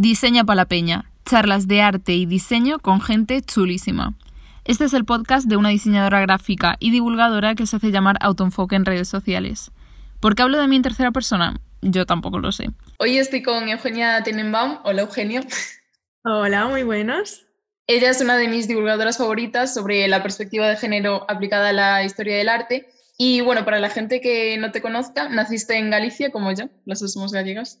Diseña para la Peña, charlas de arte y diseño con gente chulísima. Este es el podcast de una diseñadora gráfica y divulgadora que se hace llamar Autoenfoque en redes sociales. ¿Por qué hablo de mí en tercera persona? Yo tampoco lo sé. Hoy estoy con Eugenia Tenenbaum. Hola, Eugenia. Hola, muy buenas. Ella es una de mis divulgadoras favoritas sobre la perspectiva de género aplicada a la historia del arte. Y bueno, para la gente que no te conozca, naciste en Galicia como yo, las dos somos gallegas.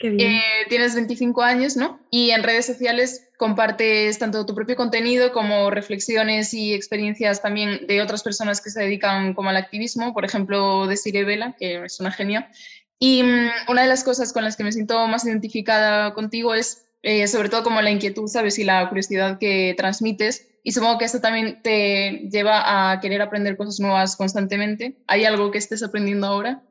Eh, tienes 25 años, ¿no? Y en redes sociales compartes tanto tu propio contenido como reflexiones y experiencias también de otras personas que se dedican como al activismo, por ejemplo, de Sire Vela, que es una genia. Y mm, una de las cosas con las que me siento más identificada contigo es eh, sobre todo como la inquietud, ¿sabes? Y la curiosidad que transmites. Y supongo que esto también te lleva a querer aprender cosas nuevas constantemente. ¿Hay algo que estés aprendiendo ahora?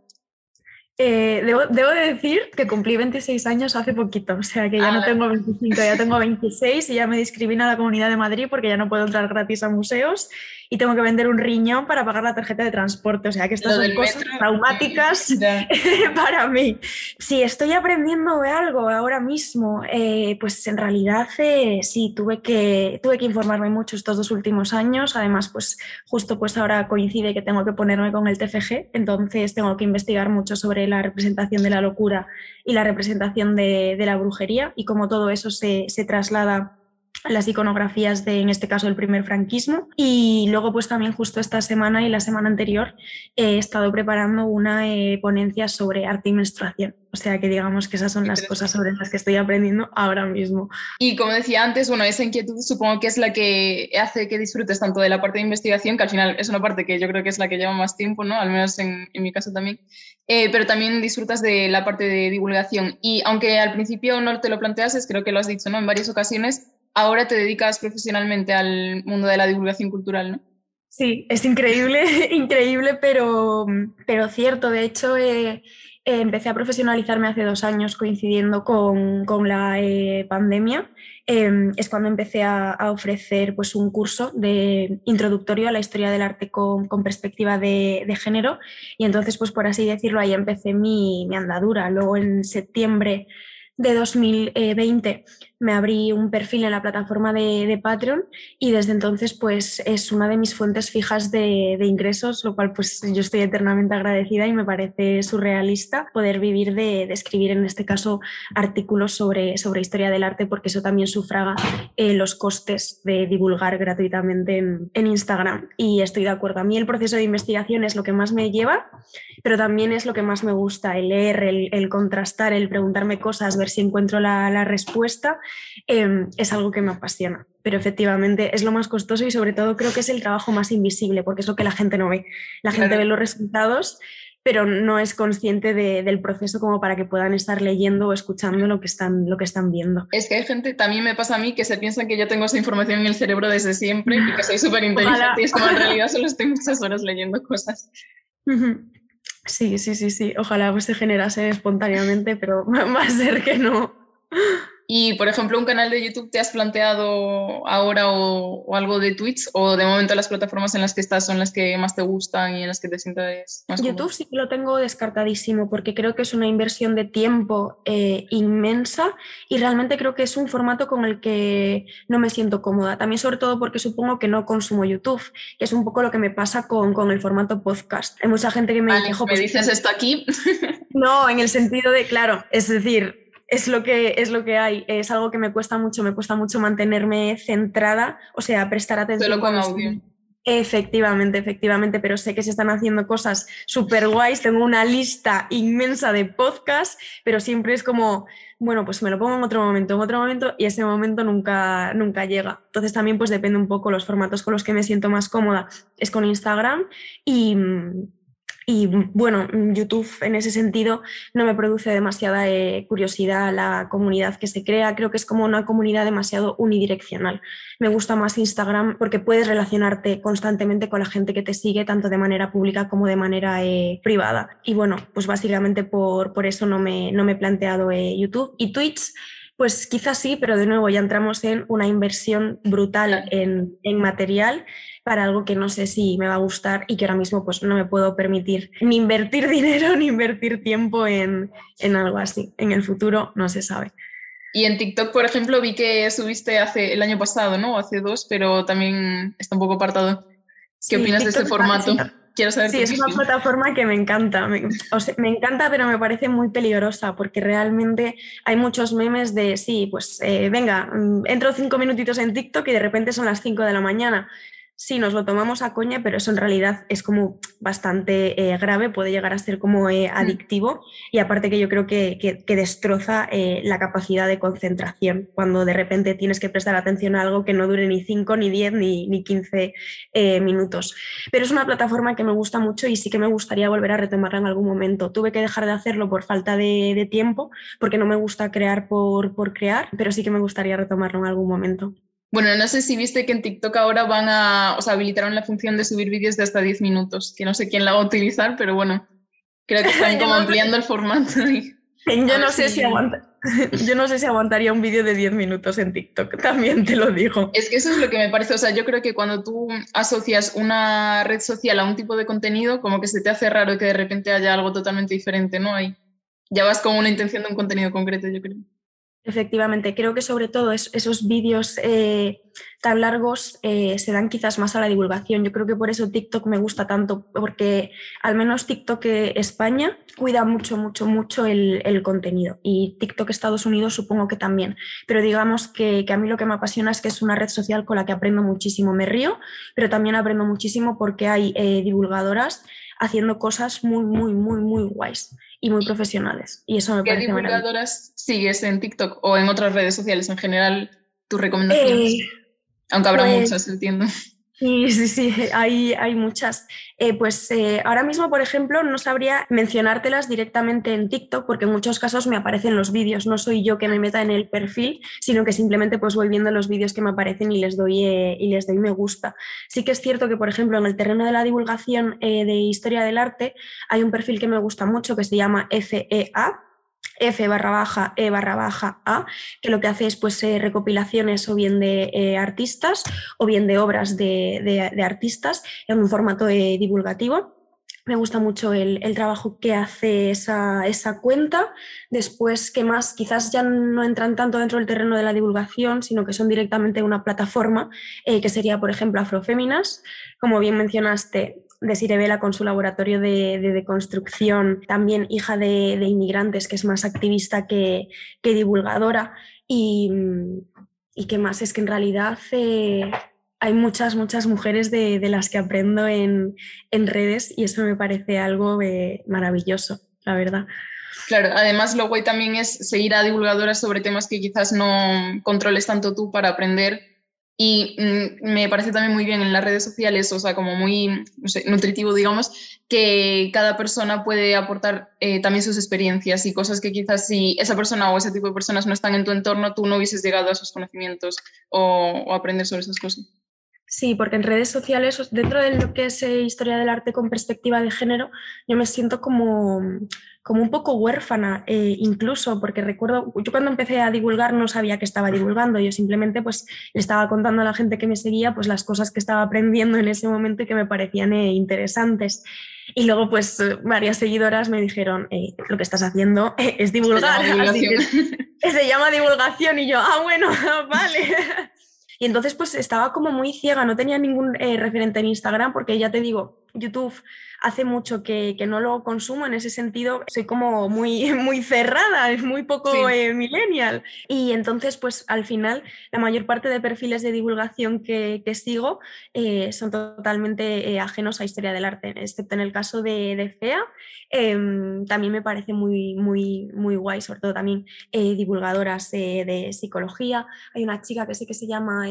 Eh, debo, debo, decir que cumplí 26 años hace poquito, o sea que ya no tengo 25, ya tengo 26 y ya me discriminé a la Comunidad de Madrid porque ya no puedo entrar gratis a museos y tengo que vender un riñón para pagar la tarjeta de transporte. O sea que estas son cosas traumáticas para mí. Si estoy aprendiendo de algo ahora mismo, eh, pues en realidad eh, sí, tuve que, tuve que informarme mucho estos dos últimos años. Además, pues justo pues ahora coincide que tengo que ponerme con el TFG, entonces tengo que investigar mucho sobre la representación de la locura y la representación de, de la brujería y cómo todo eso se, se traslada las iconografías de, en este caso, el primer franquismo. Y luego, pues también justo esta semana y la semana anterior he estado preparando una eh, ponencia sobre arte y menstruación. O sea que digamos que esas son las cosas sobre las que estoy aprendiendo ahora mismo. Y como decía antes, bueno, esa inquietud supongo que es la que hace que disfrutes tanto de la parte de investigación, que al final es una parte que yo creo que es la que lleva más tiempo, ¿no? Al menos en, en mi caso también. Eh, pero también disfrutas de la parte de divulgación. Y aunque al principio no te lo planteases, creo que lo has dicho, ¿no? En varias ocasiones, ahora te dedicas profesionalmente al mundo de la divulgación cultural, ¿no? Sí, es increíble, increíble, pero, pero cierto. De hecho, eh, eh, empecé a profesionalizarme hace dos años coincidiendo con, con la eh, pandemia. Em, es cuando empecé a, a, ofrecer pues, un curso de introductorio a la historia del arte con, con perspectiva de, de, género. Y entonces, pues por así decirlo, ahí empecé mi, mi andadura. Luego en septiembre de 2020 me abrí un perfil en la plataforma de, de, Patreon y desde entonces pues es una de mis fuentes fijas de, de, ingresos, lo cual pues yo estoy eternamente agradecida y me parece surrealista poder vivir de, escribir en este caso artículos sobre, sobre historia del arte porque eso también sufraga eh, los costes de divulgar gratuitamente en, en, Instagram y estoy de acuerdo. A mí el proceso de investigación es lo que más me lleva, pero también es lo que más me gusta, el leer, el, el contrastar, el preguntarme cosas, ver si encuentro la, la respuesta eh, es algo que me apasiona. Pero efectivamente es lo más costoso y sobre todo creo que es el trabajo más invisible, porque es lo que la gente no ve. La gente claro. ve los resultados, pero no es consciente de, del proceso como para que puedan estar leyendo o escuchando lo que, están, lo que están viendo. Es que hay gente, también me pasa a mí, que se piensa que yo tengo esa información en el cerebro desde siempre y que soy súper inteligente y es como en realidad solo estoy muchas horas leyendo cosas. Sí, sí, sí, sí. Ojalá pues se generase espontáneamente, pero va a ser que no. Y, por ejemplo, un canal de YouTube, ¿te has planteado ahora o, o, algo de Twitch? ¿O de momento las plataformas en las que estás son las que más te gustan y en las que te sientes más YouTube cómodo? sí que lo tengo descartadísimo porque creo que es una inversión de tiempo eh, inmensa y realmente creo que es un formato con el que no me siento cómoda. También sobre todo porque supongo que no consumo YouTube, que es un poco lo que me pasa con, con el formato podcast. Hay mucha gente que me vale, dijo... ¿Me pues, dices esto aquí? no, en el sentido de, claro, es decir es lo que es lo que hay. Es algo que me cuesta mucho, me cuesta mucho mantenerme centrada, o sea, prestar atención. Solo con audio. Efectivamente, efectivamente, pero sé que se están haciendo cosas súper guays. Tengo una lista inmensa de podcasts, pero siempre es como, bueno, pues me lo pongo en otro momento, en otro momento, y ese momento nunca, nunca llega. Entonces también pues depende un poco los formatos con los que me siento más cómoda. Es con Instagram y, y bueno, YouTube en ese sentido no me produce demasiada eh, curiosidad la comunidad que se crea. Creo que es como una comunidad demasiado unidireccional. Me gusta más Instagram porque puedes relacionarte constantemente con la gente que te sigue, tanto de manera pública como de manera eh, privada. Y bueno, pues básicamente por, por eso no me, no me he planteado eh, YouTube. Y Twitch, pues quizás sí, pero de nuevo ya entramos en una inversión brutal en, en material para algo que no sé si me va a gustar y que ahora mismo pues no me puedo permitir ni invertir dinero ni invertir tiempo en, en algo así. En el futuro no se sabe. Y en TikTok, por ejemplo, vi que subiste hace el año pasado, ¿no? Hace dos, pero también está un poco apartado. ¿Qué opinas de este formato? Quiero saber. Sí, es una plataforma que me encanta. Me, me, encanta, pero me parece muy peligrosa porque realmente hay muchos memes de, sí, pues eh, venga, mm, entro cinco minutitos en TikTok y de repente son las cinco de la mañana sí, nos lo tomamos a coña, pero eso en realidad es como bastante eh, grave, puede llegar a ser como eh, mm. adictivo y aparte que yo creo que, destroza eh, la capacidad de concentración cuando de repente tienes que prestar atención a algo que no dure ni 5, ni 10, ni, ni 15 minutos. Pero es una plataforma que me gusta mucho y sí que me gustaría volver a retomarla en algún momento. Tuve que dejar de hacerlo por falta de, tiempo, porque no me gusta crear por, por crear, pero sí que me gustaría retomarlo en algún momento. Bueno, no sé si viste que en TikTok ahora van a, o sea, habilitaron la función de subir vídeos de hasta 10 minutos, que no sé quién la va a utilizar, pero bueno, creo que están como ampliando el formato. Yo no, sé si yo no sé si aguantaría un vídeo de 10 minutos en TikTok, también te lo digo. Es que eso es lo que me parece, o sea, yo creo que cuando tú asocias una red social a un tipo de contenido, como que se te hace raro que de repente haya algo totalmente diferente, ¿no? Ahí ya vas con una intención de un contenido concreto, yo creo. Efectivamente, creo que sobre todo esos vídeos eh, tan largos eh, se dan quizás más a la divulgación. Yo creo que por eso TikTok me gusta tanto, porque al menos TikTok eh, España cuida mucho, mucho, mucho el, contenido y TikTok Estados Unidos supongo que también. Pero digamos que, que, a mí lo que me apasiona es que es una red social con la que aprendo muchísimo. Me río, pero también aprendo muchísimo porque hay divulgadoras haciendo cosas muy, muy, muy, muy guays y muy profesionales. Y eso me ¿Qué divulgadoras sigues en TikTok o en otras redes sociales en general? ¿Tus recomendaciones? Eh, Aunque habrá pues muchas, entiendo. Sí, sí, sí, hay, hay muchas. Eh, pues eh, ahora mismo, por ejemplo, no sabría mencionártelas directamente en TikTok porque en muchos casos me aparecen los vídeos. No soy yo que me meta en el perfil, sino que simplemente pues voy viendo los vídeos que me aparecen y les doy, eh, y les doy me gusta. Sí que es cierto que, por ejemplo, en el terreno de la divulgación de historia del arte hay un perfil que me gusta mucho que se llama FEA, F barra baja E barra baja A, que lo que hace es pues, eh, recopilaciones o bien de eh, artistas o bien de obras de, artistas en un formato eh, divulgativo. Me gusta mucho el, trabajo que hace esa, cuenta. Después, que más? Quizás ya no entran tanto dentro del terreno de la divulgación, sino que son directamente una plataforma, que sería, por ejemplo, Afroféminas. Como bien mencionaste, de Sirevela con su laboratorio de, de, construcción, también hija de, inmigrantes, que es más activista que, divulgadora. Y, y qué más, es que en realidad eh, hay muchas, muchas mujeres de, las que aprendo en, redes y eso me parece algo eh, maravilloso, la verdad. Claro, además lo guay también es seguir a divulgadoras sobre temas que quizás no controles tanto tú para aprender y mm, me parece también muy bien en las redes sociales, o sea, como muy nutritivo, digamos, que cada persona puede aportar eh, también sus experiencias y cosas que quizás si esa persona o ese tipo de personas no están en tu entorno, tú no hubieses llegado a esos conocimientos o, o aprender sobre esas cosas. Sí, porque en redes sociales, dentro de lo que es eh, historia del arte con perspectiva de género, yo me siento como, como un poco huérfana, eh, incluso, porque recuerdo, yo cuando empecé a divulgar no sabía que estaba divulgando, yo simplemente pues le estaba contando a la gente que me seguía pues las cosas que estaba aprendiendo en ese momento y que me parecían eh, interesantes. Y luego pues varias seguidoras me dijeron, lo que estás haciendo es divulgar, se llama divulgación y yo, ah, bueno, vale. Y entonces pues estaba como muy ciega, no tenía ningún eh, referente en Instagram porque ya te digo, YouTube hace mucho que, no lo consumo, en ese sentido soy como muy, muy cerrada, es muy poco eh, millennial. Y entonces, pues al final, la mayor parte de perfiles de divulgación que, sigo eh, son totalmente eh, ajenos a historia del arte, excepto en el caso de, de FEA. Em, también me parece muy, muy, muy guay, sobre todo también divulgadoras de psicología. Hay una chica que sé que se llama...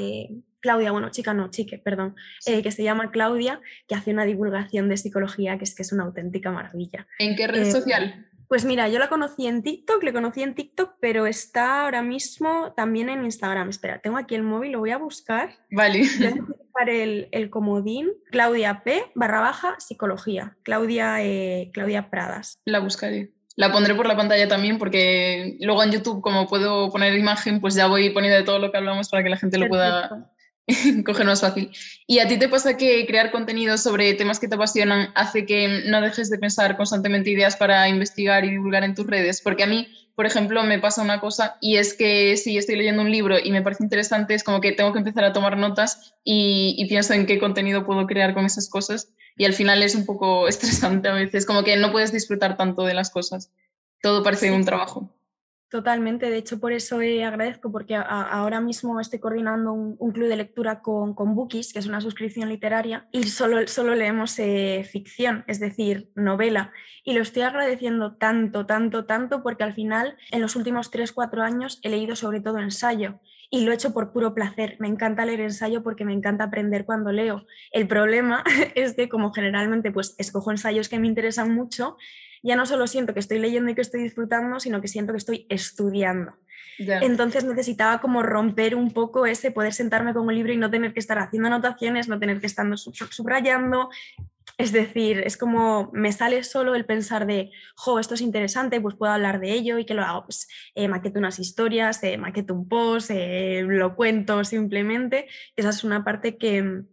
Claudia, bueno, chica no, chique, perdón, eh, que se llama Claudia, que hace una divulgación de psicología que es que es una auténtica maravilla. ¿En qué red eh, social? Pues mira, yo la conocí en TikTok, le conocí en TikTok, pero está ahora mismo también en Instagram. Espera, tengo aquí el móvil, lo voy a buscar. Vale. Voy el, el, comodín, Claudia P, barra baja, psicología. Claudia, eh, Claudia Pradas. La buscaré. La pondré por la pantalla también porque luego en YouTube, como puedo poner imagen, pues ya voy poniendo de todo lo que hablamos para que la gente lo pueda coger más fácil. ¿Y a ti te pasa que crear contenido sobre temas que te apasionan hace que no dejes de pensar constantemente ideas para investigar y divulgar en tus redes? Porque a mí por ejemplo, me pasa una cosa y es que si estoy leyendo un libro y me parece interesante, es como que tengo que empezar a tomar notas y, y pienso en qué contenido puedo crear con esas cosas y al final es un poco estresante a veces, como que no puedes disfrutar tanto de las cosas. Todo parece un trabajo. Totalmente, de hecho por eso eh, agradezco porque ahora mismo estoy coordinando un, club de lectura con, con, Bookies, que es una suscripción literaria, y solo, solo leemos eh, ficción, es decir, novela. Y lo estoy agradeciendo tanto, tanto, tanto, porque al final en los últimos 3-4 años he leído sobre todo ensayo y lo he hecho por puro placer. Me encanta leer ensayo porque me encanta aprender cuando leo. El problema es que como generalmente pues escojo ensayos que me interesan mucho, ya no solo siento que estoy leyendo y que estoy disfrutando, sino que siento que estoy estudiando. Entonces necesitaba como romper un poco ese, poder sentarme con un libro y no tener que estar haciendo anotaciones, no tener que estar subrayando. Es decir, es como me sale solo el pensar de, jo, esto es interesante, pues puedo hablar de ello y que lo hago, pues eh, maqueto unas historias, eh, maqueto un post, eh, lo cuento simplemente. Esa es una parte que,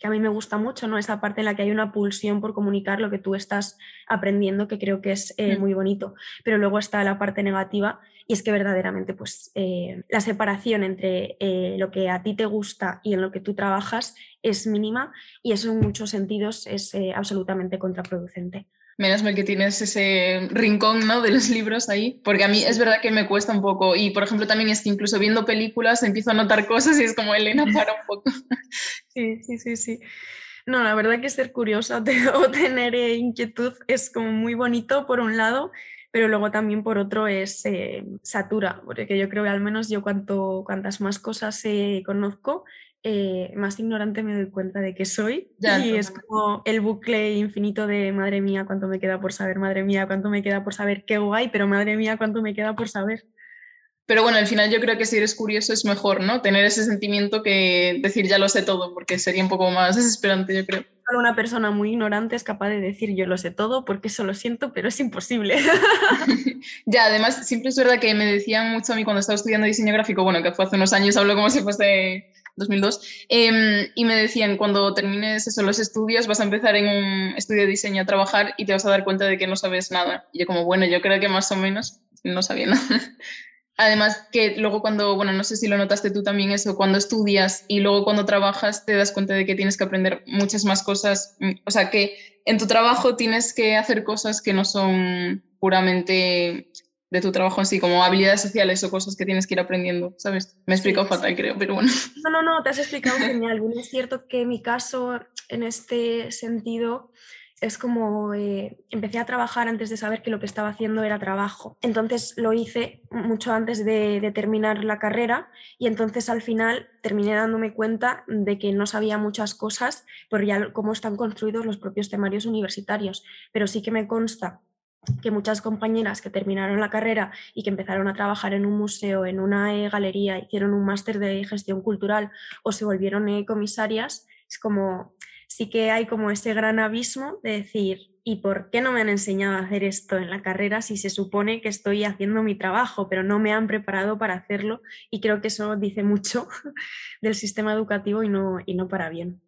que a mí me gusta mucho, ¿no? Esa parte en la que hay una pulsión por comunicar lo que tú estás aprendiendo, que creo que es eh, mm. muy bonito. Pero luego está la parte negativa y es que verdaderamente pues eh, la separación entre eh, lo que a ti te gusta y en lo que tú trabajas es mínima y eso en muchos sentidos es absolutamente contraproducente menos mal que tienes ese rincón ¿no? de los libros ahí, porque a mí es verdad que me cuesta un poco. Y por ejemplo, también es que incluso viendo películas empiezo a notar cosas y es como Elena para un poco. Sí, sí, sí, sí. No, la verdad que ser curiosa o tener eh, inquietud es como muy bonito por un lado, pero luego también por otro es eh, satura, porque yo creo que al menos yo cuanto, cuantas más cosas eh, conozco, eh, más ignorante me doy cuenta de que soy. y es como el bucle infinito de madre mía, cuánto me queda por saber, madre mía, cuánto me queda por saber, qué guay, pero madre mía, cuánto me queda por saber. Pero bueno, al final yo creo que si eres curioso es mejor, ¿no? Tener ese sentimiento que decir ya lo sé todo, porque sería un poco más desesperante, yo creo. Solo una persona muy ignorante es capaz de decir yo lo sé todo porque eso lo siento, pero es imposible. ya, además, siempre es verdad que me decían mucho a mí cuando estaba estudiando diseño gráfico, bueno, que fue hace unos años, hablo como si fuese 2002, em, y me decían, cuando termines eso, los estudios, vas a empezar en un estudio de diseño a trabajar y te vas a dar cuenta de que no sabes nada. Y yo como, bueno, yo creo que más o menos no sabía nada. Además que luego cuando, bueno, no sé si lo notaste tú también eso, cuando estudias y luego cuando trabajas te das cuenta de que tienes que aprender muchas más cosas, mm, o sea que en tu trabajo tienes que hacer cosas que no son puramente de tu trabajo así, como habilidades sociales o cosas que tienes que ir aprendiendo, ¿sabes? Me he explicado fatal, creo, pero bueno. No, no, no, te has explicado genial. es cierto que mi caso, en este sentido, es como eh, empecé a trabajar antes de saber que lo que estaba haciendo era trabajo. Entonces lo hice mucho antes de, de, terminar la carrera y entonces al final terminé dándome cuenta de que no sabía muchas cosas por ya cómo están construidos los propios temarios universitarios, pero sí que me consta que muchas compañeras que terminaron la carrera y que empezaron a trabajar en un museo, en una eh, galería, hicieron un máster de gestión cultural o se volvieron eh, comisarias, es como, sí que hay como ese gran abismo de decir, ¿y por qué no me han enseñado a hacer esto en la carrera si se supone que estoy haciendo mi trabajo, pero no me han preparado para hacerlo? Y creo que eso dice mucho del sistema educativo y no, y no para bien.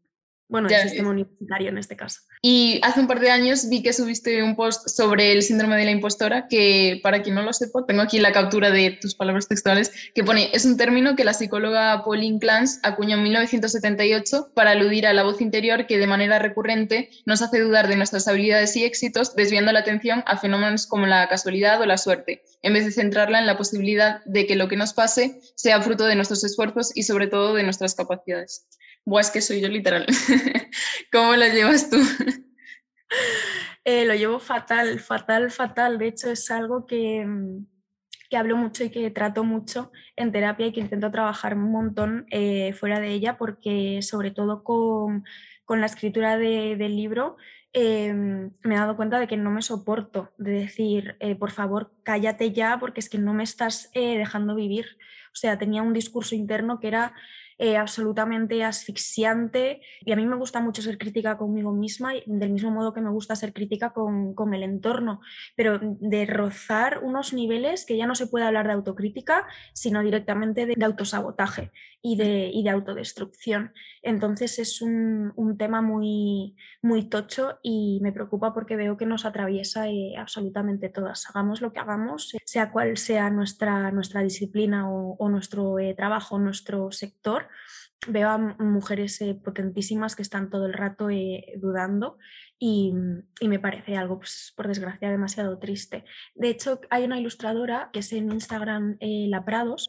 Bueno, el sistema universitario en este caso. Y hace un par de años vi que subiste un post sobre el síndrome de la impostora, que para quien no lo sepa, tengo aquí la captura de tus palabras textuales, que pone, es un término que la psicóloga Pauline Clance acuñó en 1978 para aludir a la voz interior que de manera recurrente nos hace dudar de nuestras habilidades y éxitos, desviando la atención a fenómenos como la casualidad o la suerte, en vez de centrarla en la posibilidad de que lo que nos pase sea fruto de nuestros esfuerzos y sobre todo de nuestras capacidades. Buah, es que soy yo literal. ¿Cómo lo llevas tú? Eh, lo llevo fatal, fatal, fatal. De hecho, es algo que, que, hablo mucho y que trato mucho en terapia y que intento trabajar un montón eh, fuera de ella, porque sobre todo con, con la escritura de, del libro em, me he dado cuenta de que no me soporto, de decir, eh, por favor, cállate ya, porque es que no me estás dejando vivir. O sea, tenía un discurso interno que era eh, absolutamente asfixiante y a mí me gusta mucho ser crítica conmigo misma, del mismo modo que me gusta ser crítica con, con el entorno, pero de rozar unos niveles que ya no se puede hablar de autocrítica, sino directamente de, autosabotaje y de, y de, autodestrucción. Entonces es un, un, tema muy, muy tocho y me preocupa porque veo que nos atraviesa eh, absolutamente todas. Hagamos lo que hagamos, sea cual sea nuestra, nuestra disciplina o, nuestro eh, trabajo, nuestro sector, veo a mujeres eh, potentísimas que están todo el rato eh, dudando y, y, me parece algo, pues, por desgracia, demasiado triste. De hecho, hay una ilustradora que es en Instagram, eh, La Prados,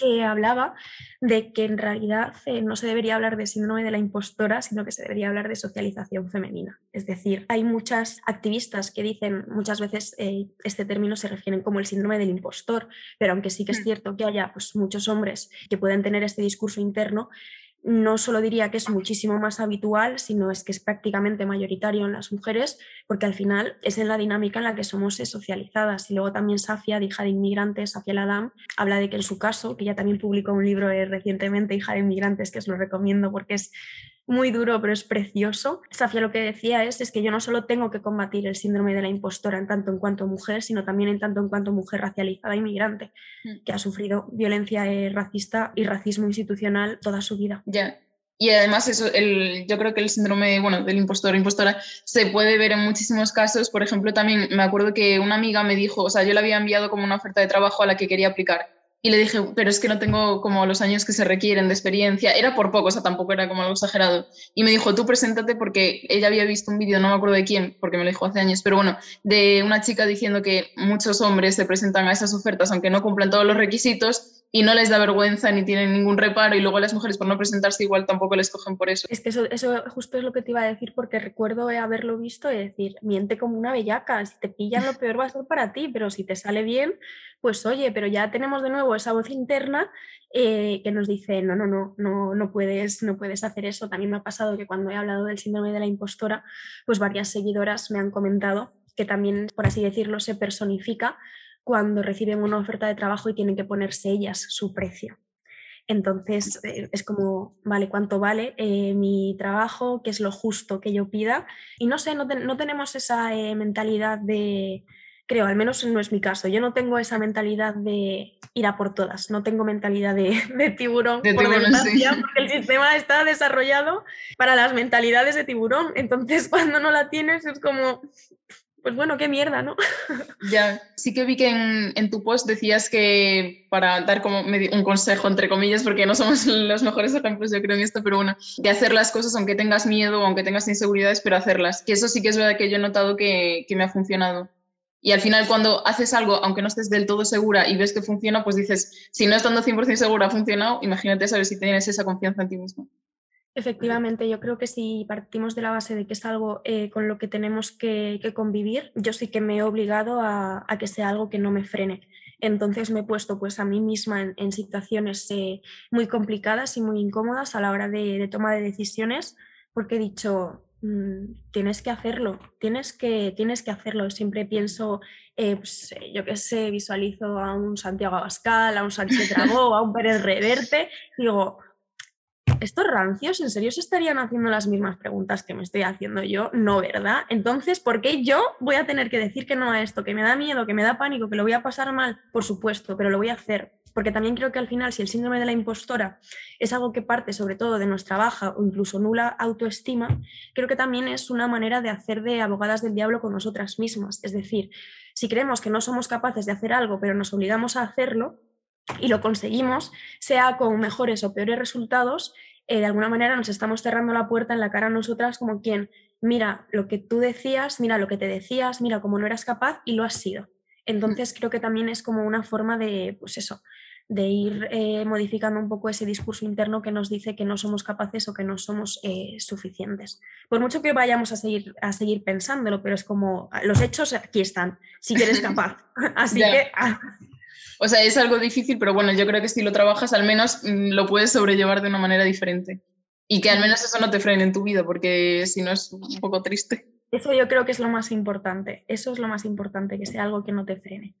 que hablaba de que en realidad eh, no se debería hablar de síndrome de la impostora, sino que se debería hablar de socialización femenina. Es decir, hay muchas activistas que dicen, muchas veces eh, este término se refieren como el síndrome del impostor, pero aunque sí que es mm. cierto que haya pues, muchos hombres que pueden tener este discurso interno, no solo diría que es muchísimo más habitual, sino es que es prácticamente mayoritario en las mujeres, porque al final es en la dinámica en la que somos socializadas. Y luego también Safia, de hija de inmigrantes, Safia Ladam, habla de que en su caso, que ya también publicó un libro eh, recientemente, Hija de inmigrantes, que os lo recomiendo porque es muy duro, pero es precioso. Safia lo que decía es, es que yo no solo tengo que combatir el síndrome de la impostora en tanto en cuanto mujer, sino también en tanto en cuanto mujer racializada inmigrante, mm. que ha sufrido violencia eh, racista y racismo institucional toda su vida. Ya. Y además eso, el, yo creo que el síndrome bueno, del impostor impostora se puede ver en muchísimos casos. Por ejemplo, también me acuerdo que una amiga me dijo, o sea, yo le había enviado como una oferta de trabajo a la que quería aplicar y le dije, pero es que no tengo como los años que se requieren de experiencia. Era por poco, o sea, tampoco era como algo exagerado. Y me dijo, tú preséntate porque ella había visto un vídeo, no me acuerdo de quién, porque me lo dijo hace años, pero bueno, de una chica diciendo que muchos hombres se presentan a esas ofertas aunque no cumplan todos los requisitos y no les da vergüenza ni tienen ningún reparo y luego las mujeres por no presentarse igual tampoco les cogen por eso. Es que eso, eso justo es lo que te iba a decir porque recuerdo haberlo visto y decir, miente como una bellaca, si te pillan lo peor va a ser para ti, pero si te sale bien, pues oye, pero ya tenemos de nuevo esa voz interna eh, que nos dice, no, no, no, no, no, puedes, no puedes hacer eso. También me ha pasado que cuando he hablado del síndrome de la impostora, pues varias seguidoras me han comentado que también, por así decirlo, se personifica cuando reciben una oferta de trabajo y tienen que ponerse ellas su precio. Entonces eh, es como, vale, ¿cuánto vale eh, mi trabajo? ¿Qué es lo justo que yo pida? Y no sé, no, tenemos esa eh, mentalidad de, creo, al menos no es mi caso, yo no tengo esa mentalidad de ir a por todas, no tengo mentalidad de, tiburón, por desgracia, porque el sistema está desarrollado para las mentalidades de tiburón. Entonces cuando no la tienes es como, pues bueno, qué mierda, ¿no? Ya, sí que vi que en, tu post decías que para dar como un consejo, entre comillas, porque no somos los mejores ejemplos, yo creo, en esto, pero bueno, de hacer las cosas aunque tengas miedo, aunque tengas inseguridades, pero hacerlas. Que eso sí que es verdad que yo he notado que, que me ha funcionado. Y al final cuando haces algo, aunque no estés del todo segura y ves que funciona, pues dices, si no estando 100% segura ha funcionado, imagínate saber si tienes esa confianza en ti mismo. Efectivamente, yo creo que si partimos de la base de que es algo eh, con lo que tenemos que, convivir, yo sí que me he obligado a, que sea algo que no me frene. Entonces me he puesto pues a mí misma en, situaciones eh, muy complicadas y muy incómodas a la hora de, toma de decisiones, porque he dicho, mm, tienes que hacerlo, tienes que, tienes que hacerlo. Siempre pienso, eh, pues, yo qué sé, visualizo a un Santiago Abascal, a un Sánchez Dragó, a un Pérez Reverte, digo, estos rancios en serio se estarían haciendo las mismas preguntas que me estoy haciendo yo, no, ¿verdad? Entonces, ¿por qué yo voy a tener que decir que no a esto? Que me da miedo, que me da pánico, que lo voy a pasar mal, por supuesto, pero lo voy a hacer. Porque también creo que al final, si el síndrome de la impostora es algo que parte sobre todo de nuestra baja o incluso nula autoestima, creo que también es una manera de hacer de abogadas del diablo con nosotras mismas. Es decir, si creemos que no somos capaces de hacer algo, pero nos obligamos a hacerlo, y lo conseguimos, sea con mejores o peores resultados, eh, de alguna manera nos estamos cerrando la puerta en la cara a nosotras como quien, mira lo que tú decías, mira lo que te decías, mira cómo no eras capaz y lo has sido. Entonces creo que también es como una forma de, pues eso, de ir eh, modificando un poco ese discurso interno que nos dice que no somos capaces o que no somos eh, suficientes. Por mucho que vayamos a seguir, a seguir pensándolo, pero es como ah, los hechos aquí están, si eres capaz. Así que... O sea, es algo difícil, pero bueno, yo creo que si lo trabajas al menos mm, lo puedes sobrellevar de una manera diferente. Y que al menos eso no te frene en tu vida, porque si no es un poco triste. Eso yo creo que es lo más importante. Eso es lo más importante, que sea algo que no te frene.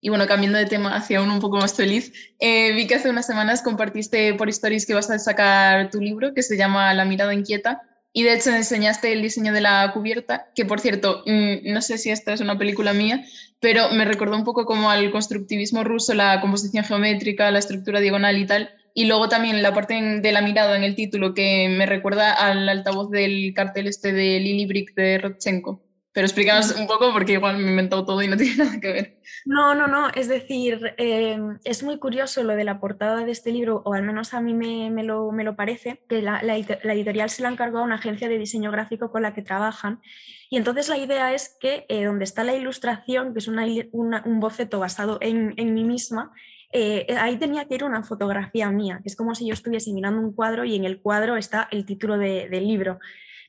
Y bueno, cambiando de tema hacia uno un poco más feliz, eh, vi que hace unas semanas compartiste por Stories que vas a sacar tu libro que se llama La mirada inquieta y de hecho enseñaste el diseño de la cubierta, que por cierto, mm, no sé si esta es una película mía, pero me recordó un poco como al constructivismo ruso, la composición geométrica, la estructura diagonal y tal. Y luego también la parte de la mirada en el título, que me recuerda al altavoz del cartel este de Lily Brick de Rodchenko. Pero explícanos un poco porque igual me he inventado todo y no tiene nada que ver. No, no, no. Es decir, eh, es muy curioso lo de la portada de este libro, o al menos a mí me, lo, me lo, parece, que la, la, editorial se la encargó a una agencia de diseño gráfico con la que trabajan. Y entonces la idea es que eh, donde está la ilustración, que es una, un boceto basado en, en mí misma, eh, ahí tenía que ir una fotografía mía, que es como si yo estuviese mirando un cuadro y en el cuadro está el título del libro.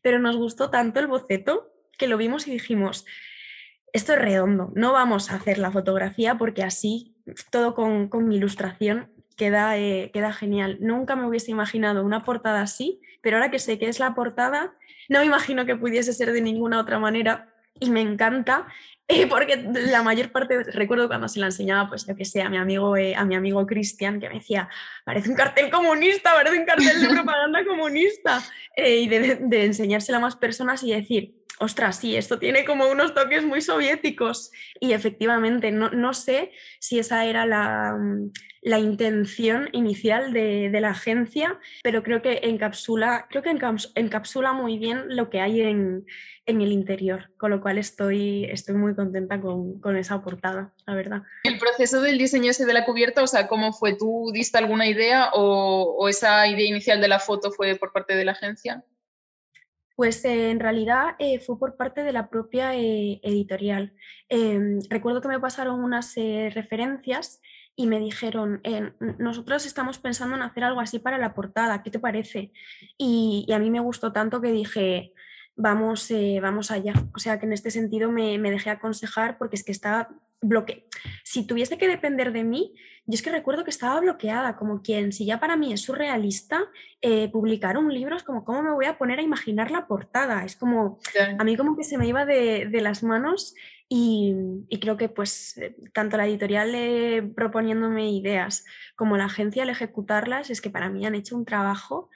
Pero nos gustó tanto el boceto que lo vimos y dijimos, esto es redondo, no vamos a hacer la fotografía porque así todo con, mi ilustración queda, eh, queda genial. Nunca me hubiese imaginado una portada así, pero ahora que sé que es la portada, no me imagino que pudiese ser de ninguna otra manera y me encanta eh, porque la mayor parte, recuerdo cuando se la enseñaba, pues yo que sé, a mi amigo, eh, a mi amigo Cristian, que me decía, parece un cartel comunista, parece un cartel de propaganda comunista, y de, de enseñársela a más personas y decir, ostras, sí, esto tiene como unos toques muy soviéticos. Y efectivamente, no, sé si esa era la, mm, intención inicial de, la agencia, pero creo que encapsula, creo que encapsula muy bien lo que hay en, el interior, con lo cual estoy, estoy muy contenta con, esa portada, la verdad. ¿El proceso del diseño ese de la cubierta, o sea, cómo fue? ¿Tú diste alguna idea o, o esa idea inicial de la foto fue por parte de la agencia? Pues eh, en realidad eh, fue por parte de la propia eh, editorial. Em, recuerdo que me pasaron unas referencias y me dijeron, nosotros estamos pensando en hacer algo así para la portada, ¿qué te parece? Y, a mí me gustó tanto que dije, vamos, vamos allá. O sea que en este sentido me, me dejé aconsejar porque es que estaba bloque si tuviese que depender de mí, yo es que recuerdo que estaba bloqueada, como quien, si ya para mí es surrealista, eh, publicar un libro es como, ¿cómo me voy a poner a imaginar la portada? Es como, a mí como que se me iba de, las manos y, creo que pues eh, tanto la editorial proponiéndome ideas como la agencia al ejecutarlas, es que para mí han hecho un trabajo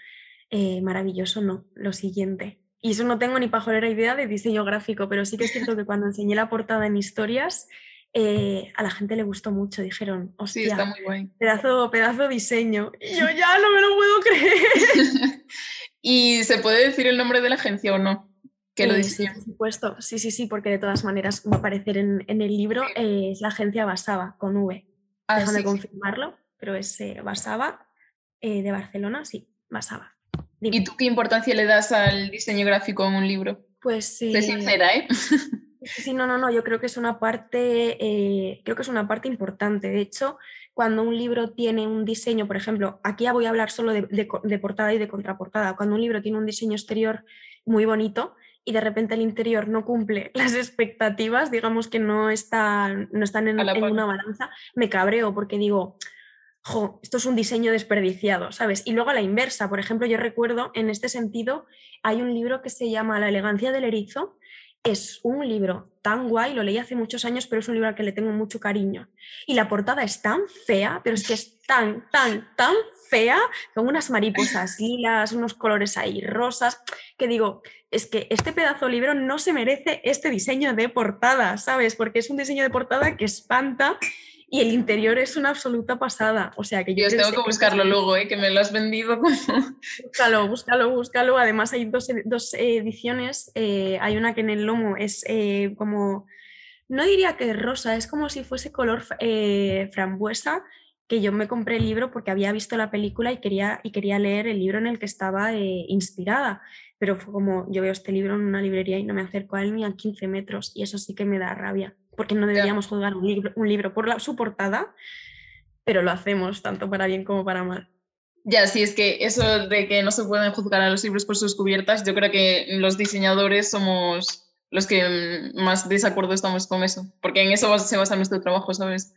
eh, maravilloso, ¿no? Lo siguiente. Y eso no tengo ni pajolera idea de diseño gráfico, pero sí que es cierto que cuando enseñé la portada en historias, eh, a la gente le gustó mucho. Dijeron, hostia, Pedazo, pedazo diseño. Y yo ya no me lo puedo creer. ¿Y se puede decir el nombre de la agencia o no? Que lo eh, sí, por supuesto. Sí, sí, sí, porque de todas maneras va a aparecer en, el libro. Eh, es la agencia Basaba, con V. Ah, Déjame confirmarlo, pero es Basaba de Barcelona, sí, Basaba. ¿Y tú qué importancia le das al diseño gráfico en un libro? Pues sí. Sincera, ¿eh? Sí, no, no, no, yo creo que es una parte, eh, creo que es una parte importante. De hecho, cuando un libro tiene un diseño, por ejemplo, aquí ya voy a hablar solo de, portada y de contraportada, cuando un libro tiene un diseño exterior muy bonito y de repente el interior no cumple las expectativas, digamos que no, está, no están en, en una balanza, me cabreo porque digo, jo, esto es un diseño desperdiciado, ¿sabes? Y luego a la inversa, por ejemplo, yo recuerdo en este sentido, hay un libro que se llama La elegancia del erizo, es un libro tan guay, lo leí hace muchos años, pero es un libro al que le tengo mucho cariño. Y la portada es tan fea, pero es que es tan, tan, tan fea, con unas mariposas lilas, unos colores ahí rosas, que digo, es que este pedazo de libro no se merece este diseño de portada, ¿sabes? Porque es un diseño de portada que espanta y el interior es una absoluta pasada. O sea que yo... tengo que buscarlo luego, ¿eh? que me lo has vendido como... Búscalo, búscalo, búscalo. Además hay dos, dos ediciones. Eh, hay una que en el lomo es eh, como... No diría que es rosa, es como si fuese color eh, frambuesa, que yo me compré el libro porque había visto la película y quería, y quería leer el libro en el que estaba inspirada. Pero fue como, yo veo este libro en una librería y no me acerco a él ni a 15 metros y eso sí que me da rabia porque no deberíamos juzgar un libro, un libro por la, su portada, pero lo hacemos tanto para bien como para mal. Ya, sí, es que eso de que no se pueden juzgar a los libros por sus cubiertas, yo creo que los diseñadores somos los que más desacuerdo estamos con eso, porque en eso se basa nuestro trabajo, ¿sabes?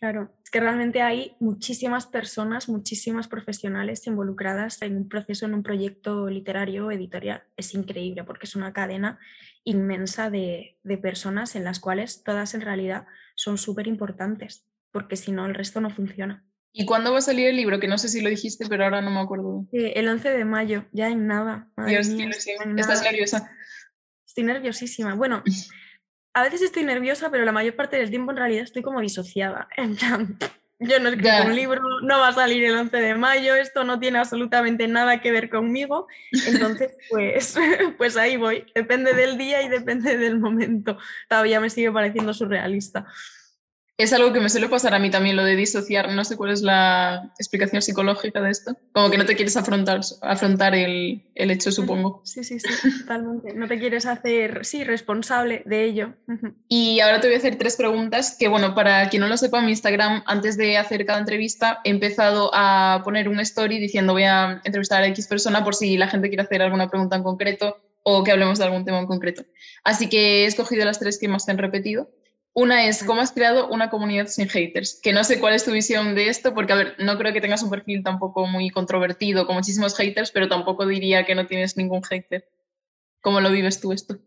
Claro, es que realmente hay muchísimas personas, muchísimas profesionales involucradas en un proceso, en un proyecto literario editorial. Es increíble porque es una cadena inmensa de, de personas en las cuales todas en realidad son súper importantes, porque si no el resto no funciona. ¿Y cuándo va a salir el libro? Que no sé si lo dijiste, pero ahora no me acuerdo. el 11 de mayo, ya en nada. Dios, ¿Estás nerviosa? Estoy nerviosísima. Bueno, a veces estoy nerviosa, pero la mayor parte del tiempo en realidad estoy como disociada. En plan, yo no escribo un libro, no va a salir el 11 de mayo, esto no tiene absolutamente nada que ver conmigo. Entonces, pues, pues ahí voy. Depende del día y depende del momento. Todavía me sigue pareciendo surrealista. Es algo que me suele pasar a mí también, lo de disociar. No sé cuál es la explicación psicológica de esto. Como que no te quieres afrontar, afrontar el, el hecho, supongo. Sí, sí, sí, totalmente. No te quieres hacer, sí, responsable de ello. Y ahora te voy a hacer tres preguntas que, bueno, para quien no lo sepa, mi Instagram, antes de hacer cada entrevista, he empezado a poner un story diciendo voy a entrevistar a X persona por si la gente quiere hacer alguna pregunta en concreto o que hablemos de algún tema en concreto. Así que he escogido las tres que más te han repetido. Una es cómo has creado una comunidad sin haters, que no sé cuál es tu visión de esto, porque a ver, no creo que tengas un perfil tampoco muy controvertido con muchísimos haters, pero tampoco diría que no tienes ningún hater. ¿Cómo lo vives tú esto?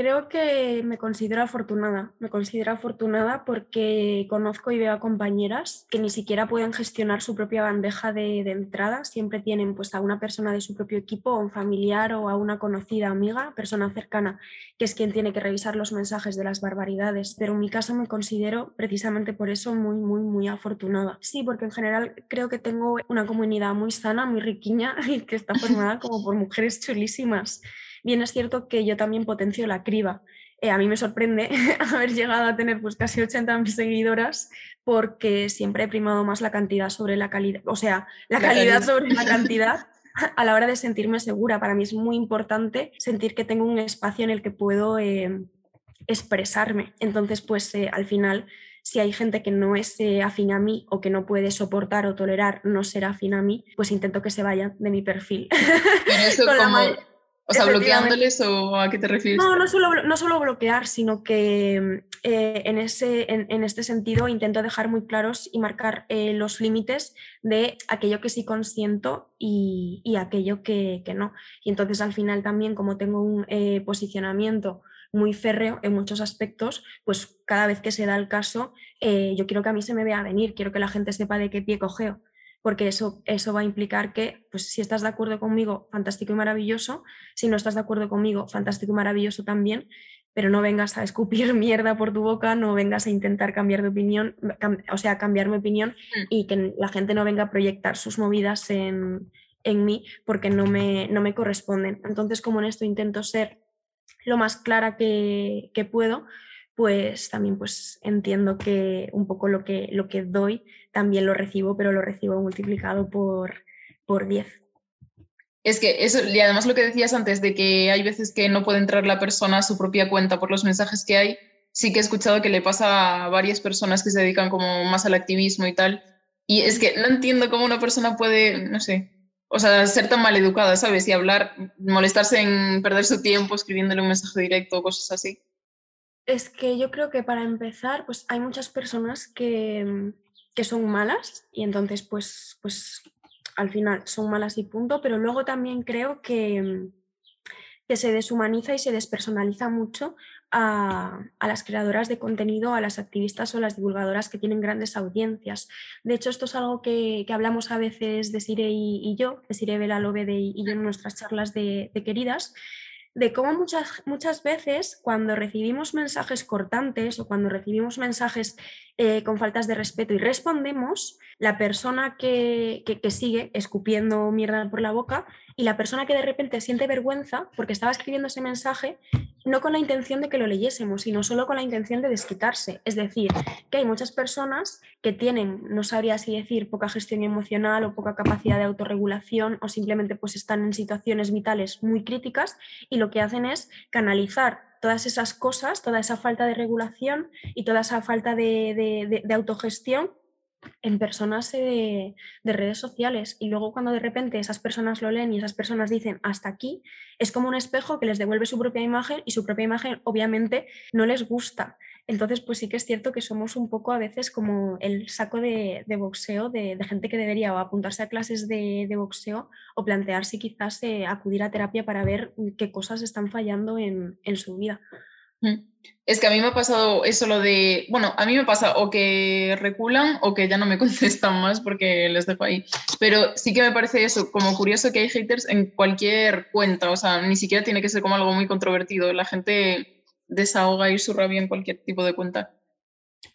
Creo que me considero afortunada. Me considero afortunada porque conozco y veo a compañeras que ni siquiera pueden gestionar su propia bandeja de, entrada. Siempre tienen pues a una persona de su propio equipo, o un familiar o a una conocida amiga, persona cercana, que es quien tiene que revisar los mensajes de las barbaridades. Pero en mi caso me considero precisamente por eso muy, muy, muy afortunada. Sí, porque en general creo que tengo una comunidad muy sana, muy riquiña y que está formada como por mujeres chulísimas. Bien es cierto que yo también potencio la criba. Eh, a mí me sorprende haber llegado a tener pues casi 80 seguidoras porque siempre he primado más la cantidad sobre la calidad, o sea, la, calidad, sobre la cantidad a la hora de sentirme segura. Para mí es muy importante sentir que tengo un espacio en el que puedo eh, expresarme. Entonces, pues eh, al final, si hay gente que no es afín a mí o que no puede soportar o tolerar no ser afín a mí, pues intento que se vayan de mi perfil. O sea, bloqueándoles o a qué te refieres? No, no solo, no solo bloquear, sino que eh, en, ese, en, este sentido intento dejar muy claros y marcar eh, los límites de aquello que sí consiento y, y aquello que, que, no. Y entonces al final también, como tengo un eh, posicionamiento muy férreo en muchos aspectos, pues cada vez que se da el caso, yo quiero que a mí se me vea venir, quiero que la gente sepa de qué pie cogeo porque eso, eso va a implicar que, pues si estás de acuerdo conmigo, fantástico y maravilloso, si no estás de acuerdo conmigo, fantástico y maravilloso también, pero no vengas a escupir mierda por tu boca, no vengas a intentar cambiar de opinión, o sea, cambiar mi opinión mm. y que la gente no venga a proyectar sus movidas en, en mí porque no me, no me corresponden. Entonces, como en esto intento ser lo más clara que, que puedo, pues también pues entiendo que un poco lo que, lo que doy también lo recibo, pero lo recibo multiplicado por, por 10. Es que eso, y además lo que decías antes de que hay veces que no puede entrar la persona a su propia cuenta por los mensajes que hay, sí que he escuchado que le pasa a varias personas que se dedican como más al activismo y tal. Y es que no entiendo cómo una persona puede, no sé, o sea, ser tan mal educada, ¿sabes? Y hablar, molestarse en perder su tiempo escribiéndole un mensaje directo o cosas así. Es que yo creo que para empezar, pues hay muchas personas que, que son malas y entonces pues, pues al final son malas y punto, pero luego también creo que, que se deshumaniza y se despersonaliza mucho a, a, las creadoras de contenido, a las activistas o las divulgadoras que tienen grandes audiencias. De hecho, esto es algo que, que hablamos a veces de Sire y, yo, de Sire Belalobede y, y yo en nuestras charlas de, de queridas, de cómo muchas, muchas veces cuando recibimos mensajes cortantes o cuando recibimos mensajes eh, con faltas de respeto y respondemos, la persona que, que, sigue escupiendo mierda por la boca y la persona que de repente siente vergüenza porque estaba escribiendo ese mensaje no con la intención de que lo leyésemos, sino solo con la intención de desquitarse. Es decir, que hay muchas personas que tienen, no sabría si decir, poca gestión emocional o poca capacidad de autorregulación o simplemente pues están en situaciones vitales muy críticas y lo que hacen es canalizar todas esas cosas, toda esa falta de regulación y toda esa falta de, autogestión en personas de, redes sociales y luego cuando de repente esas personas lo leen y esas personas dicen hasta aquí, es como un espejo que les devuelve su propia imagen y su propia imagen obviamente no les gusta. Entonces, pues sí que es cierto que somos un poco a veces como el saco de, boxeo de, gente que debería apuntarse a clases de, boxeo o plantearse quizás eh, acudir a terapia para ver qué cosas están fallando en su vida. Es que a mí me ha pasado eso lo de, bueno, a mí me pasa o que reculan o que ya no me contestan más porque les dejo ahí. Pero sí que me parece eso, como curioso que hay haters en cualquier cuenta, o sea, ni siquiera tiene que ser como algo muy controvertido. La gente desahoga ir su rabia en cualquier tipo de cuenta.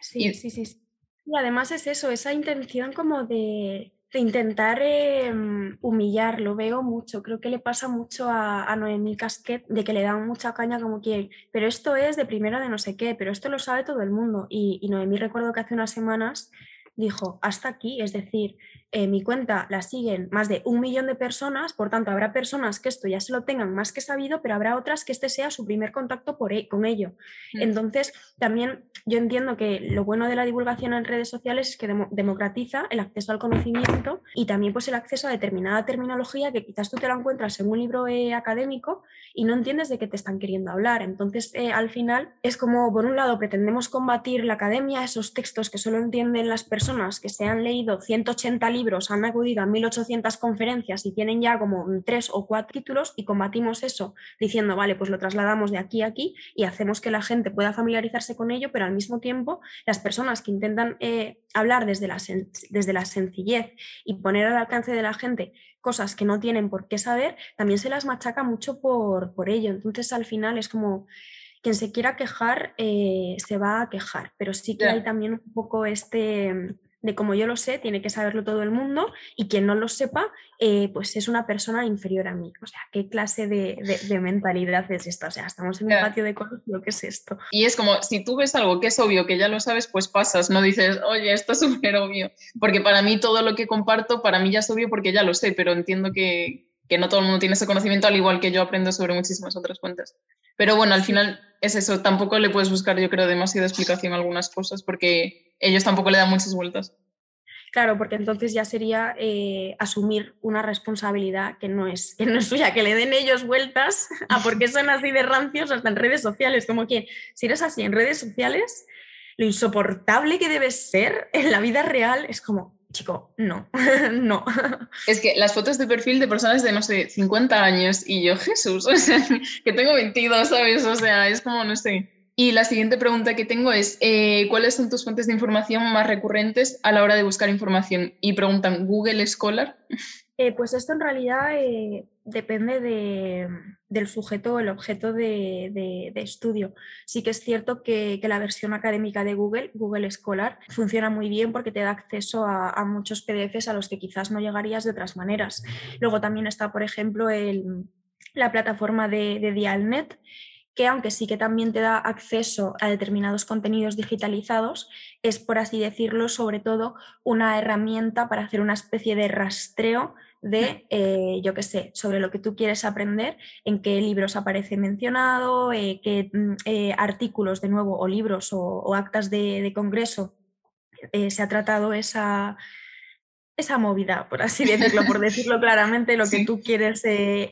Sí, sí, sí, sí. Y además es eso, esa intención como de, intentar em, humillar, lo veo mucho. Creo que le pasa mucho a, Noemí Casquet de que le dan mucha caña como quieren. Pero esto es de primera de no sé qué, pero esto lo sabe todo el mundo. Y, y Noemí recuerdo que hace unas semanas dijo, hasta aquí, es decir, eh, mi cuenta la siguen más de un millón de personas, por tanto, habrá personas que esto ya se lo tengan más que sabido, pero habrá otras que este sea su primer contacto por, e, con ello. Mm. Entonces, también yo entiendo que lo bueno de la divulgación en redes sociales es que democratiza el acceso al conocimiento y también pues el acceso a determinada terminología que quizás tú te la encuentras en un libro eh, académico y no entiendes de qué te están queriendo hablar. Entonces, eh, al final, es como, por un lado, pretendemos combatir la academia, esos textos que solo entienden las personas que se han leído 180 libros han acudido a 1800 conferencias y tienen ya como tres o cuatro títulos y combatimos eso diciendo, vale, pues lo trasladamos de aquí a aquí y hacemos que la gente pueda familiarizarse con ello, pero al mismo tiempo las personas que intentan eh, hablar desde la, desde la sencillez y poner al alcance de la gente cosas que no tienen por qué saber, también se las machaca mucho por, por ello. Entonces al final es como quien se quiera quejar eh, se va a quejar, pero sí que hay también un poco este de como yo lo sé, tiene que saberlo todo el mundo y quien no lo sepa, eh, pues es una persona inferior a mí. O sea, ¿qué clase de, mentalidad es esta? O sea, estamos en un patio de colegio, ¿qué es esto? Y es como, si tú ves algo que es obvio, que ya lo sabes, pues pasas, no dices, oye, esto es súper obvio. Porque para mí todo lo que comparto, para mí ya es obvio porque ya lo sé, pero entiendo que, que no todo el mundo tiene ese conocimiento, al igual que yo aprendo sobre muchísimas otras cuentas. Pero bueno, al final es eso, tampoco le puedes buscar, yo creo, demasiada explicación a algunas cosas porque ellos tampoco le dan muchas vueltas. Claro, porque entonces ya sería eh, asumir una responsabilidad que no, es, que no es suya, que le den ellos vueltas a por qué son así de rancios hasta en redes sociales. Como que si eres así en redes sociales, lo insoportable que debes ser en la vida real es como, chico, no, no. Es que las fotos de perfil de personas de, no sé, 50 años y yo, Jesús, que tengo 22, ¿sabes? O sea, es como, no sé. Y la siguiente pregunta que tengo es, eh, ¿cuáles son tus fuentes de información más recurrentes a la hora de buscar información? Y preguntan, ¿Google Scholar? Eh, pues esto en realidad eh, depende del sujeto o el objeto de, estudio. Sí que es cierto que, la versión académica de Google, Google Scholar, funciona muy bien porque te da acceso a, muchos PDFs a los que quizás no llegarías de otras maneras. Luego también está, por ejemplo, la plataforma de, de Dialnet que aunque sí que también te da acceso a determinados contenidos digitalizados, es, por así decirlo, sobre todo una herramienta para hacer una especie de rastreo de, eh, yo qué sé, sobre lo que tú quieres aprender, en qué libros aparece mencionado, eh, qué mm, eh, artículos de nuevo o libros o, actas de, congreso se ha tratado esa, esa movida, por así decirlo, por decirlo claramente, lo que tú quieres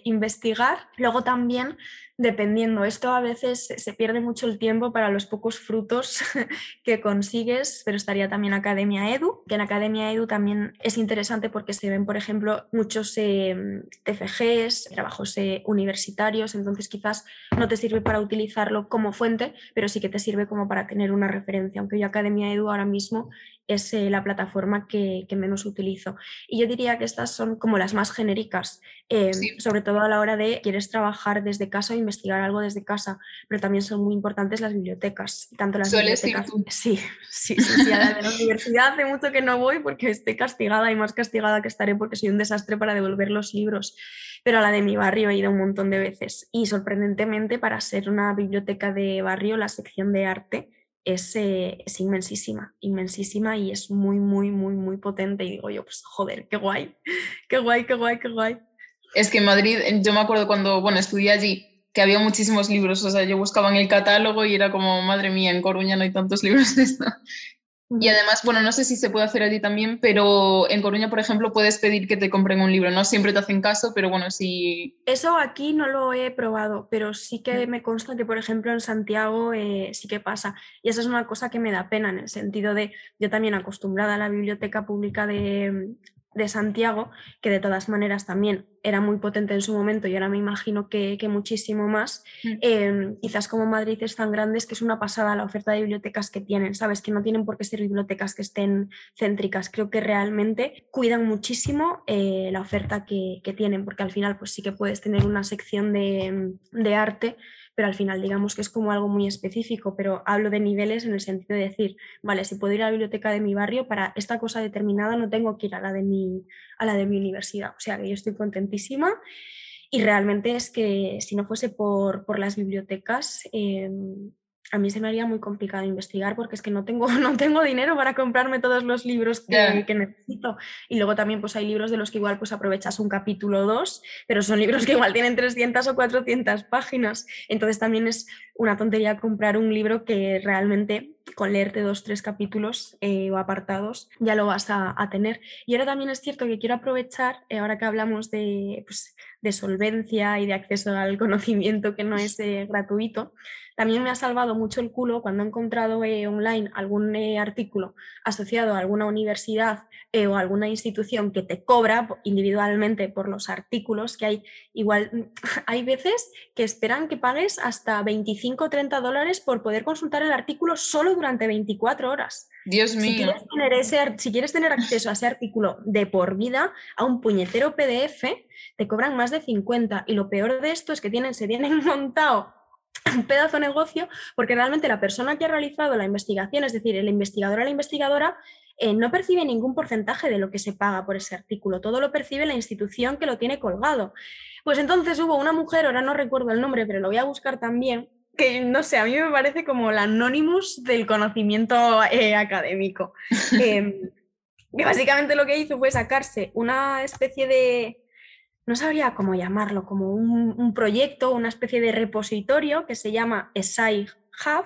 investigar. Luego también dependiendo. Esto a veces se pierde mucho el tiempo para los pocos frutos que consigues, pero estaría también Academia Edu, que en Academia Edu también es interesante porque se ven, por ejemplo, muchos em, TFGs, trabajos eh, universitarios, entonces quizás no te sirve para utilizarlo como fuente, pero sí que te sirve como para tener una referencia, aunque yo Academia Edu ahora mismo es eh, la plataforma que, menos utilizo. Y yo diría que estas son como las más genéricas, em, sobre todo a la hora de quieres trabajar desde casa o investigar algo desde casa, pero también son muy importantes las bibliotecas. Tanto las bibliotecas. Sí, sí, sí, a la de la universidad hace mucho que no voy porque estoy castigada y más castigada que estaré porque soy un desastre para devolver los libros. Pero a la de mi barrio he ido un montón de veces y sorprendentemente para ser una biblioteca de barrio, la sección de arte es, eh, es, inmensísima, inmensísima y es muy, muy, muy, muy potente. Y digo yo, pues joder, qué guay, qué guay, qué guay, qué guay. Es que en Madrid, yo me acuerdo cuando, bueno, estudié allí, que había muchísimos libros, o sea, yo buscaba en el catálogo y era como, madre mía, en Coruña no hay tantos libros de esto. Y además, bueno, no sé si se puede hacer allí también, pero en Coruña, por ejemplo, puedes pedir que te compren un libro. No siempre te hacen caso, pero bueno, sí. Eso aquí no lo he probado, pero sí que me consta que, por ejemplo, en Santiago eh, sí que pasa. Y esa es una cosa que me da pena en el sentido de yo también acostumbrada a la biblioteca pública de, de Santiago, que de todas maneras también era muy potente en su momento y ahora me imagino que, muchísimo más. Mm. Em, quizás como Madrid es tan grande es que es una pasada la oferta de bibliotecas que tienen, ¿sabes? Que no tienen por qué ser bibliotecas que estén céntricas. Creo que realmente cuidan muchísimo eh, la oferta que, que, tienen, porque al final pues sí que puedes tener una sección de, de arte pero al final digamos que es como algo muy específico, pero hablo de niveles en el sentido de decir, vale, si puedo ir a la biblioteca de mi barrio para esta cosa determinada, no tengo que ir a la de mi, a la de mi universidad. O sea que yo estoy contentísima. Y realmente es que si no fuese por, por las bibliotecas, em, a mí se me haría muy complicado investigar porque es que no tengo, no tengo dinero para comprarme todos los libros que, que, necesito. Y luego también pues hay libros de los que igual pues aprovechas un capítulo o dos, pero son libros que igual tienen 300 o 400 páginas. Entonces también es una tontería comprar un libro que realmente con leerte dos, tres capítulos eh, o apartados ya lo vas a, tener. Y ahora también es cierto que quiero aprovechar, eh, ahora que hablamos de, pues, de, solvencia y de acceso al conocimiento que no es eh, gratuito, también me ha salvado mucho el culo cuando he encontrado online algún artículo asociado a alguna universidad o alguna institución que te cobra individualmente por los artículos, que hay igual, hay veces que esperan que pagues hasta 25 o 30 dólares por poder consultar el artículo solo durante 24 horas. Dios mío. Si quieres, tener ese, si quieres tener acceso a ese artículo de por vida, a un puñetero PDF, te cobran más de 50. Y lo peor de esto es que tienen, se tienen montado un pedazo de negocio, porque realmente la persona que ha realizado la investigación, es decir, el investigador o la investigadora, eh, no percibe ningún porcentaje de lo que se paga por ese artículo, todo lo percibe la institución que lo tiene colgado. Pues entonces hubo una mujer, ahora no recuerdo el nombre, pero lo voy a buscar también, que no sé, a mí me parece como la Anonymous del conocimiento eh, académico. Que básicamente lo que hizo fue sacarse una especie de, no sabría cómo llamarlo, como un, proyecto, una especie de repositorio que se llama SciHub,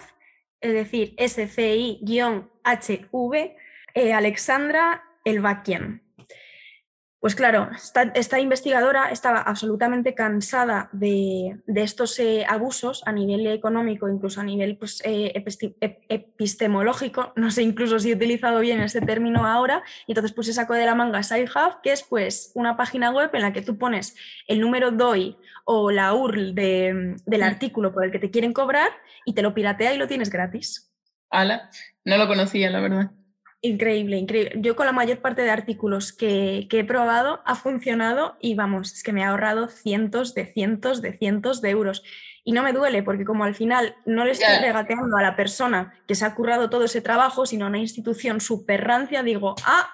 es decir, SCI-HV, eh, Alexandra Elbakian. Pues claro, esta, investigadora estaba absolutamente cansada de, estos eh, abusos a nivel económico, incluso a nivel pues, eh, epistemológico, no sé incluso si he utilizado bien ese término ahora, y entonces pues se sacó de la manga SciHub, que es pues una página web en la que tú pones el número DOI o la URL del artículo por el que te quieren cobrar y te lo piratea y lo tienes gratis. Ala, no lo conocía, la verdad. Increíble, increíble. Yo con la mayor parte de artículos que, he probado ha funcionado y vamos, es que me ha ahorrado cientos de cientos de cientos de euros. Y no me duele porque como al final no le estoy regateando a la persona que se ha currado todo ese trabajo, sino a una institución súper rancia, digo, ah,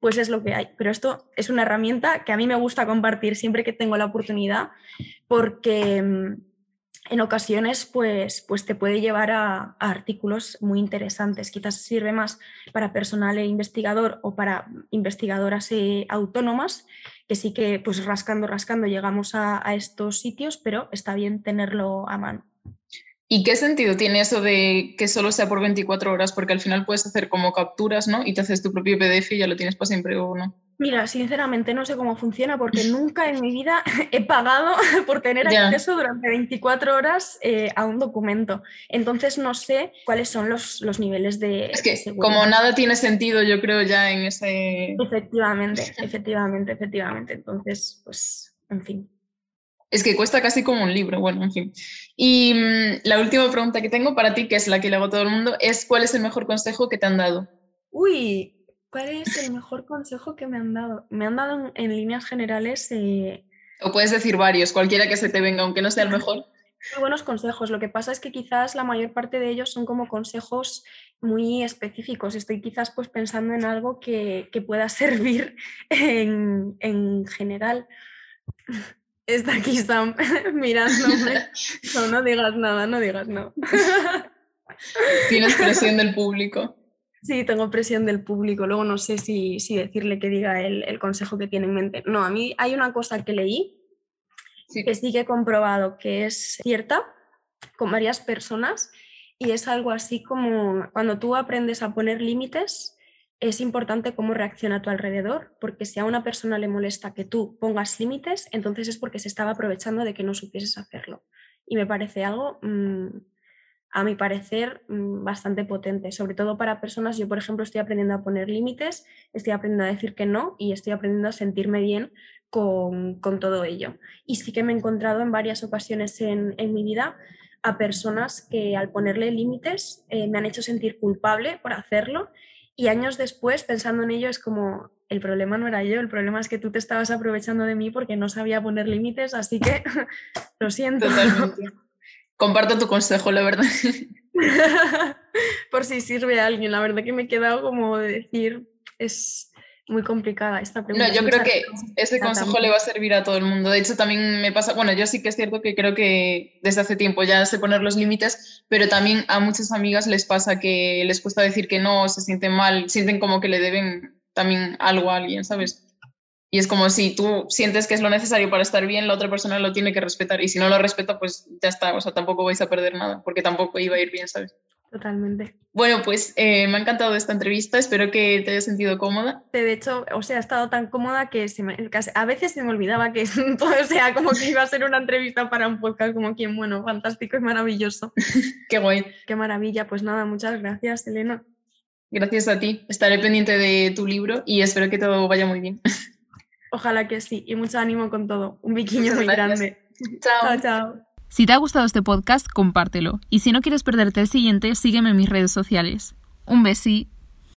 pues es lo que hay. Pero esto es una herramienta que a mí me gusta compartir siempre que tengo la oportunidad porque mm, en ocasiones pues, pues te puede llevar a, artículos muy interesantes. Quizás sirve más para personal e investigador o para investigadoras eh, autónomas, que sí que pues rascando, rascando llegamos a, a estos sitios, pero está bien tenerlo a mano. ¿Y qué sentido tiene eso de que solo sea por 24 horas? Porque al final puedes hacer como capturas, ¿no? Y te haces tu propio PDF y ya lo tienes para siempre o no. Mira, sinceramente no sé cómo funciona porque nunca en mi vida he pagado por tener acceso durante 24 horas eh, a un documento. Entonces no sé cuáles son los, los niveles de... Es que como nada tiene sentido, yo creo ya en ese... Efectivamente, efectivamente, efectivamente. Entonces, pues, en fin. Es que cuesta casi como un libro, bueno, en fin. Y mm, la última pregunta que tengo para ti, que es la que le hago a todo el mundo, es ¿cuál es el mejor consejo que te han dado? Uy, ¿Cuál es el mejor consejo que me han dado? Me han dado en, líneas generales... Eh, o puedes decir varios, cualquiera que se te venga, aunque no sea el mejor. Muy buenos consejos. Lo que pasa es que quizás la mayor parte de ellos son como consejos muy específicos. Estoy quizás pues pensando en algo que, pueda servir en, en general. Está aquí Sam mirándome. No, no digas nada, no digas nada. Tienes presión del público. Sí, tengo presión del público. Luego no sé si, decirle que diga el, consejo que tiene en mente. No, a mí hay una cosa que leí que sí que he comprobado que es cierta con varias personas y es algo así como cuando tú aprendes a poner límites, es importante cómo reacciona a tu alrededor, porque si a una persona le molesta que tú pongas límites, entonces es porque se estaba aprovechando de que no supieses hacerlo. Y me parece algo, mm, a mi parecer, mm, bastante potente, sobre todo para personas, yo por ejemplo estoy aprendiendo a poner límites, estoy aprendiendo a decir que no y estoy aprendiendo a sentirme bien con, todo ello. Y sí que me he encontrado en varias ocasiones en, mi vida a personas que al ponerle límites eh, me han hecho sentir culpable por hacerlo y años después, pensando en ello, es como, el problema no era yo, el problema es que tú te estabas aprovechando de mí porque no sabía poner límites, así que lo siento. Totalmente. Comparto tu consejo, la verdad. Por si sirve a alguien, la verdad que me he quedado como de decir, es, muy complicada esta pregunta. No, yo creo que ese consejo le va a servir a todo el mundo. De hecho, también me pasa, bueno, yo sí que es cierto que creo que desde hace tiempo ya sé poner los límites, pero también a muchas amigas les pasa que les cuesta decir que no, se sienten mal, sienten como que le deben también algo a alguien, ¿sabes? Y es como si tú sientes que es lo necesario para estar bien, la otra persona lo tiene que respetar. Y si no lo respeta, pues ya está, o sea, tampoco vais a perder nada, porque tampoco iba a ir bien, ¿sabes? Totalmente. Bueno, pues eh, me ha encantado esta entrevista, espero que te hayas sentido cómoda. De hecho, o sea, he estado tan cómoda que a veces se me olvidaba que o sea, como que iba a ser una entrevista para un podcast, como quien, bueno, fantástico y maravilloso. Qué guay. Qué maravilla, pues nada, muchas gracias, Elena. Gracias a ti, estaré pendiente de tu libro y espero que todo vaya muy bien. Ojalá que sí, y mucho ánimo con todo. Un biquiño muy grande. Chao. Chao, chao. Si te ha gustado este podcast, compártelo. Y si no quieres perderte el siguiente, sígueme en mis redes sociales. Un besi.